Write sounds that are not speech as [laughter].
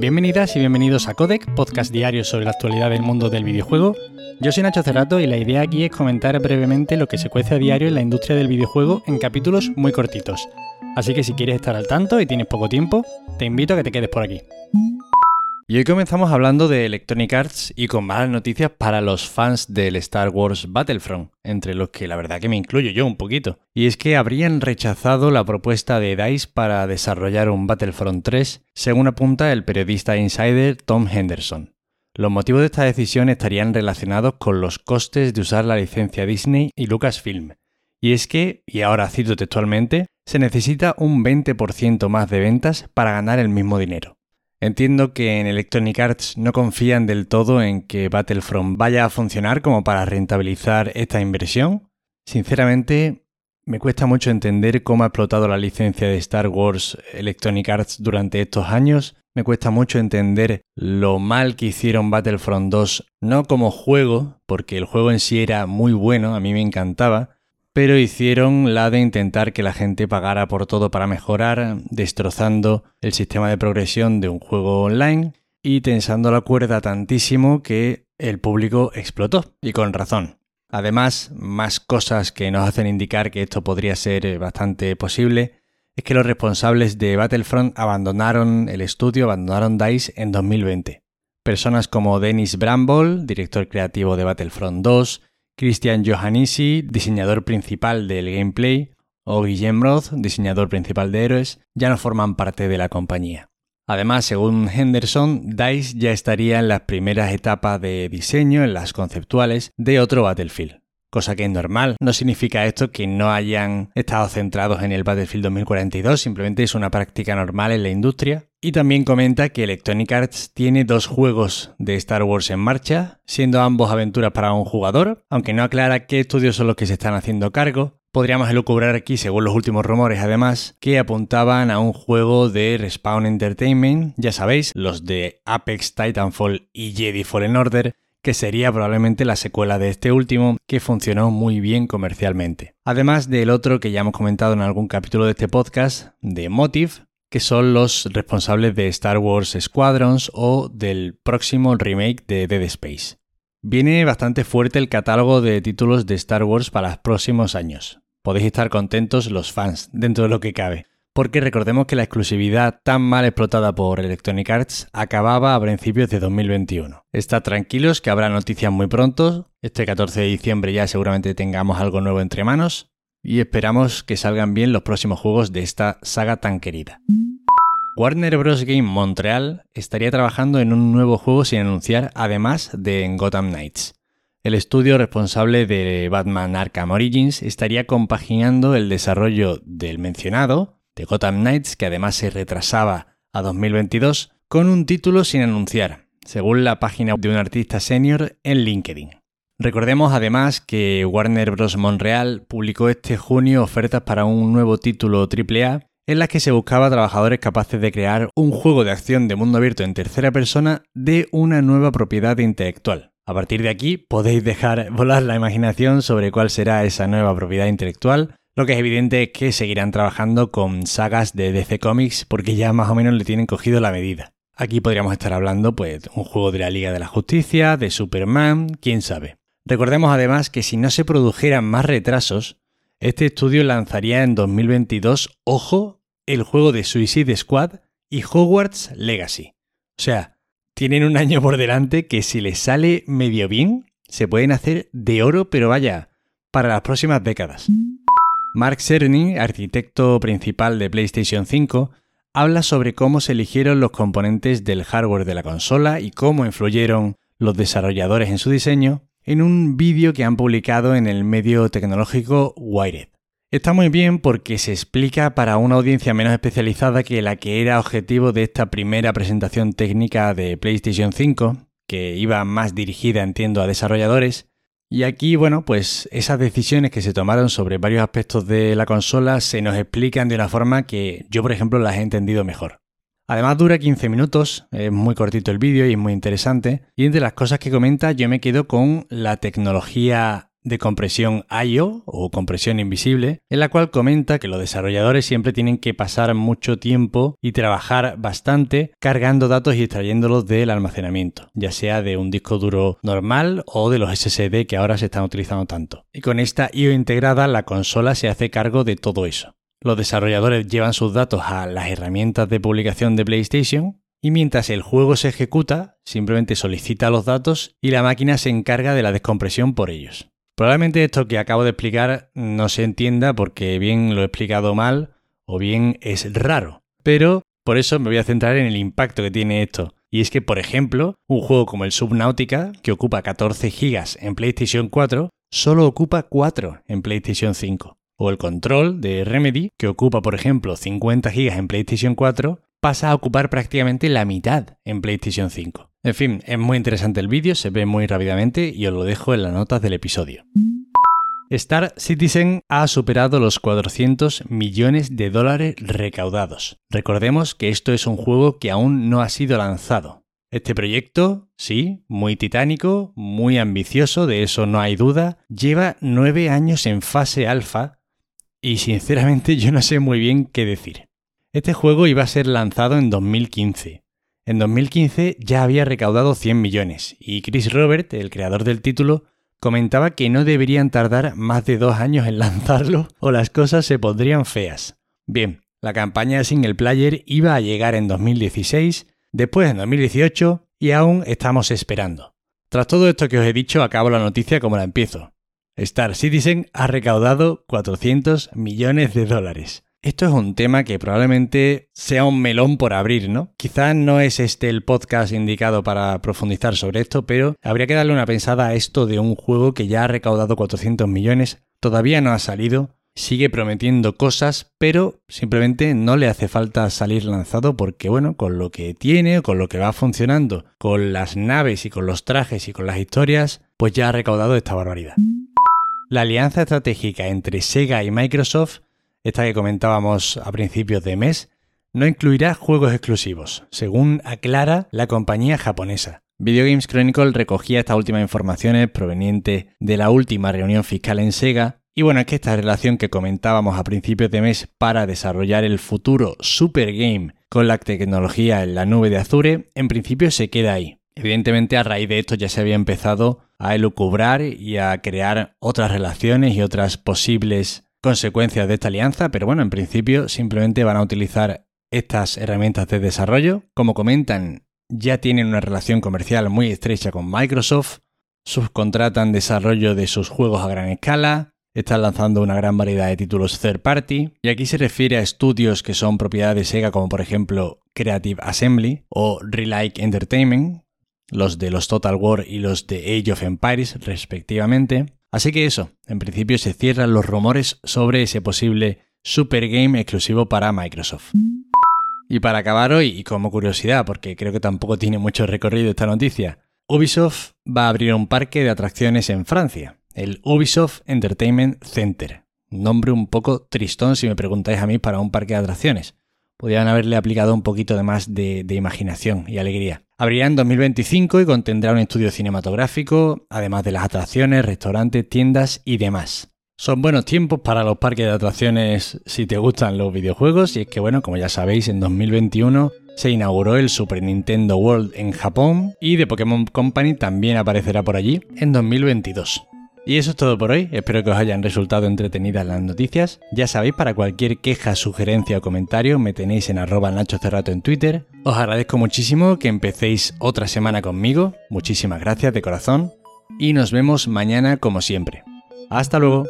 Bienvenidas y bienvenidos a Codec, podcast diario sobre la actualidad del mundo del videojuego. Yo soy Nacho Cerrato y la idea aquí es comentar brevemente lo que se cuece a diario en la industria del videojuego en capítulos muy cortitos. Así que si quieres estar al tanto y tienes poco tiempo, te invito a que te quedes por aquí. Y hoy comenzamos hablando de Electronic Arts y con malas noticias para los fans del Star Wars Battlefront, entre los que la verdad que me incluyo yo un poquito. Y es que habrían rechazado la propuesta de DICE para desarrollar un Battlefront 3, según apunta el periodista insider Tom Henderson. Los motivos de esta decisión estarían relacionados con los costes de usar la licencia Disney y Lucasfilm. Y es que, y ahora cito textualmente, se necesita un 20% más de ventas para ganar el mismo dinero. Entiendo que en Electronic Arts no confían del todo en que Battlefront vaya a funcionar como para rentabilizar esta inversión. Sinceramente, me cuesta mucho entender cómo ha explotado la licencia de Star Wars Electronic Arts durante estos años. Me cuesta mucho entender lo mal que hicieron Battlefront 2, no como juego, porque el juego en sí era muy bueno, a mí me encantaba, pero hicieron la de intentar que la gente pagara por todo para mejorar, destrozando el sistema de progresión de un juego online y tensando la cuerda tantísimo que el público explotó, y con razón. Además, más cosas que nos hacen indicar que esto podría ser bastante posible es que los responsables de Battlefront abandonaron el estudio, abandonaron DICE en 2020. Personas como Dennis Bramble, director creativo de Battlefront 2, Christian Johannisi, diseñador principal del gameplay, o Guillem Roth, diseñador principal de Héroes, ya no forman parte de la compañía. Además, según Henderson, DICE ya estaría en las primeras etapas de diseño, en las conceptuales, de otro Battlefield. Cosa que es normal, no significa esto que no hayan estado centrados en el Battlefield 2042, simplemente es una práctica normal en la industria, y también comenta que Electronic Arts tiene dos juegos de Star Wars en marcha, siendo ambos aventuras para un jugador, aunque no aclara qué estudios son los que se están haciendo cargo. Podríamos elucubrar aquí, según los últimos rumores además, que apuntaban a un juego de Respawn Entertainment, ya sabéis, los de Apex, Titanfall y Jedi Fallen Order, que sería probablemente la secuela de este último, que funcionó muy bien comercialmente. Además del otro que ya hemos comentado en algún capítulo de este podcast, de Motive, que son los responsables de Star Wars Squadrons o del próximo remake de Dead Space. Viene bastante fuerte el catálogo de títulos de Star Wars para los próximos años. Podéis estar contentos los fans, dentro de lo que cabe, porque recordemos que la exclusividad tan mal explotada por Electronic Arts acababa a principios de 2021. Estad tranquilos que habrá noticias muy pronto, este 14 de diciembre ya seguramente tengamos algo nuevo entre manos, y esperamos que salgan bien los próximos juegos de esta saga tan querida. Warner Bros. Game Montreal estaría trabajando en un nuevo juego sin anunciar, además de Gotham Knights. El estudio responsable de Batman Arkham Origins estaría compaginando el desarrollo del mencionado, de Gotham Knights, que además se retrasaba a 2022, con un título sin anunciar, según la página de un artista senior en LinkedIn. Recordemos además que Warner Bros. Montreal publicó este junio ofertas para un nuevo título AAA en las que se buscaba trabajadores capaces de crear un juego de acción de mundo abierto en tercera persona de una nueva propiedad intelectual. A partir de aquí podéis dejar volar la imaginación sobre cuál será esa nueva propiedad intelectual. Lo que es evidente es que seguirán trabajando con sagas de DC Comics porque ya más o menos le tienen cogido la medida. Aquí podríamos estar hablando pues un juego de la Liga de la Justicia, de Superman, quién sabe. Recordemos además que si no se produjeran más retrasos, este estudio lanzaría en 2022, ojo, el juego de Suicide Squad y Hogwarts Legacy. O sea, tienen un año por delante que si les sale medio bien, se pueden hacer de oro, pero vaya, para las próximas décadas. Mark Cerny, arquitecto principal de PlayStation 5, habla sobre cómo se eligieron los componentes del hardware de la consola y cómo influyeron los desarrolladores en su diseño, en un vídeo que han publicado en el medio tecnológico Wired. Está muy bien porque se explica para una audiencia menos especializada que la que era objetivo de esta primera presentación técnica de PlayStation 5, que iba más dirigida, entiendo, a desarrolladores. Y aquí, bueno, pues esas decisiones que se tomaron sobre varios aspectos de la consola se nos explican de una forma que yo, por ejemplo, las he entendido mejor. Además dura 15 minutos, es muy cortito el vídeo y es muy interesante. Y entre las cosas que comenta yo me quedo con la tecnología de compresión IO o compresión invisible, en la cual comenta que los desarrolladores siempre tienen que pasar mucho tiempo y trabajar bastante cargando datos y extrayéndolos del almacenamiento, ya sea de un disco duro normal o de los SSD que ahora se están utilizando tanto. Y con esta IO integrada, la consola se hace cargo de todo eso. Los desarrolladores llevan sus datos a las herramientas de publicación de PlayStation y mientras el juego se ejecuta, simplemente solicita los datos y la máquina se encarga de la descompresión por ellos. Probablemente esto que acabo de explicar no se entienda porque bien lo he explicado mal o bien es raro, pero por eso me voy a centrar en el impacto que tiene esto. Y es que, por ejemplo, un juego como el Subnautica, que ocupa 14 GB en PlayStation 4, solo ocupa 4 en PlayStation 5. O el Control de Remedy, que ocupa, por ejemplo, 50 GB en PlayStation 4, pasa a ocupar prácticamente la mitad en PlayStation 5. En fin, es muy interesante el vídeo, se ve muy rápidamente y os lo dejo en las notas del episodio. Star Citizen ha superado los 400 millones de dólares recaudados. Recordemos que esto es un juego que aún no ha sido lanzado. Este proyecto, sí, muy titánico, muy ambicioso, de eso no hay duda, lleva nueve años en fase alfa y sinceramente yo no sé muy bien qué decir. Este juego iba a ser lanzado en 2015. En 2015 ya había recaudado 100 millones y Chris Robert, el creador del título, comentaba que no deberían tardar más de dos años en [laughs] lanzarlo o las cosas se pondrían feas. Bien, la campaña single player iba a llegar en 2016, después en 2018 y aún estamos esperando. Tras todo esto que os he dicho, acabo la noticia como la empiezo. Star Citizen ha recaudado 400 millones de dólares. Esto es un tema que probablemente sea un melón por abrir, ¿no? Quizás no es este el podcast indicado para profundizar sobre esto, pero habría que darle una pensada a esto de un juego que ya ha recaudado 400 millones, todavía no ha salido, sigue prometiendo cosas, pero simplemente no le hace falta salir lanzado porque, bueno, con lo que tiene, con lo que va funcionando, con las naves y con los trajes y con las historias, pues ya ha recaudado esta barbaridad. La alianza estratégica entre Sega y Microsoft esta que comentábamos a principios de mes, no incluirá juegos exclusivos, según aclara la compañía japonesa. Video Games Chronicle recogía estas últimas informaciones provenientes de la última reunión fiscal en Sega. Y bueno, es que esta relación que comentábamos a principios de mes para desarrollar el futuro Super Game con la tecnología en la nube de Azure, en principio se queda ahí. Evidentemente a raíz de esto ya se había empezado a elucubrar y a crear otras relaciones y otras posibles consecuencias de esta alianza, pero bueno, en principio simplemente van a utilizar estas herramientas de desarrollo. Como comentan, ya tienen una relación comercial muy estrecha con Microsoft, subcontratan desarrollo de sus juegos a gran escala, están lanzando una gran variedad de títulos third party, y aquí se refiere a estudios que son propiedad de Sega como por ejemplo Creative Assembly o Relike Entertainment, los de los Total War y los de Age of Empires respectivamente. Así que eso, en principio se cierran los rumores sobre ese posible Super Game exclusivo para Microsoft. Y para acabar hoy, y como curiosidad, porque creo que tampoco tiene mucho recorrido esta noticia, Ubisoft va a abrir un parque de atracciones en Francia, el Ubisoft Entertainment Center. nombre un poco tristón si me preguntáis a mí para un parque de atracciones. Podrían haberle aplicado un poquito de más de, de imaginación y alegría. Abrirá en 2025 y contendrá un estudio cinematográfico, además de las atracciones, restaurantes, tiendas y demás. Son buenos tiempos para los parques de atracciones si te gustan los videojuegos y es que bueno, como ya sabéis, en 2021 se inauguró el Super Nintendo World en Japón y The Pokémon Company también aparecerá por allí en 2022. Y eso es todo por hoy, espero que os hayan resultado entretenidas las noticias. Ya sabéis, para cualquier queja, sugerencia o comentario me tenéis en arroba Nacho Cerrato en Twitter. Os agradezco muchísimo que empecéis otra semana conmigo, muchísimas gracias de corazón, y nos vemos mañana como siempre. Hasta luego.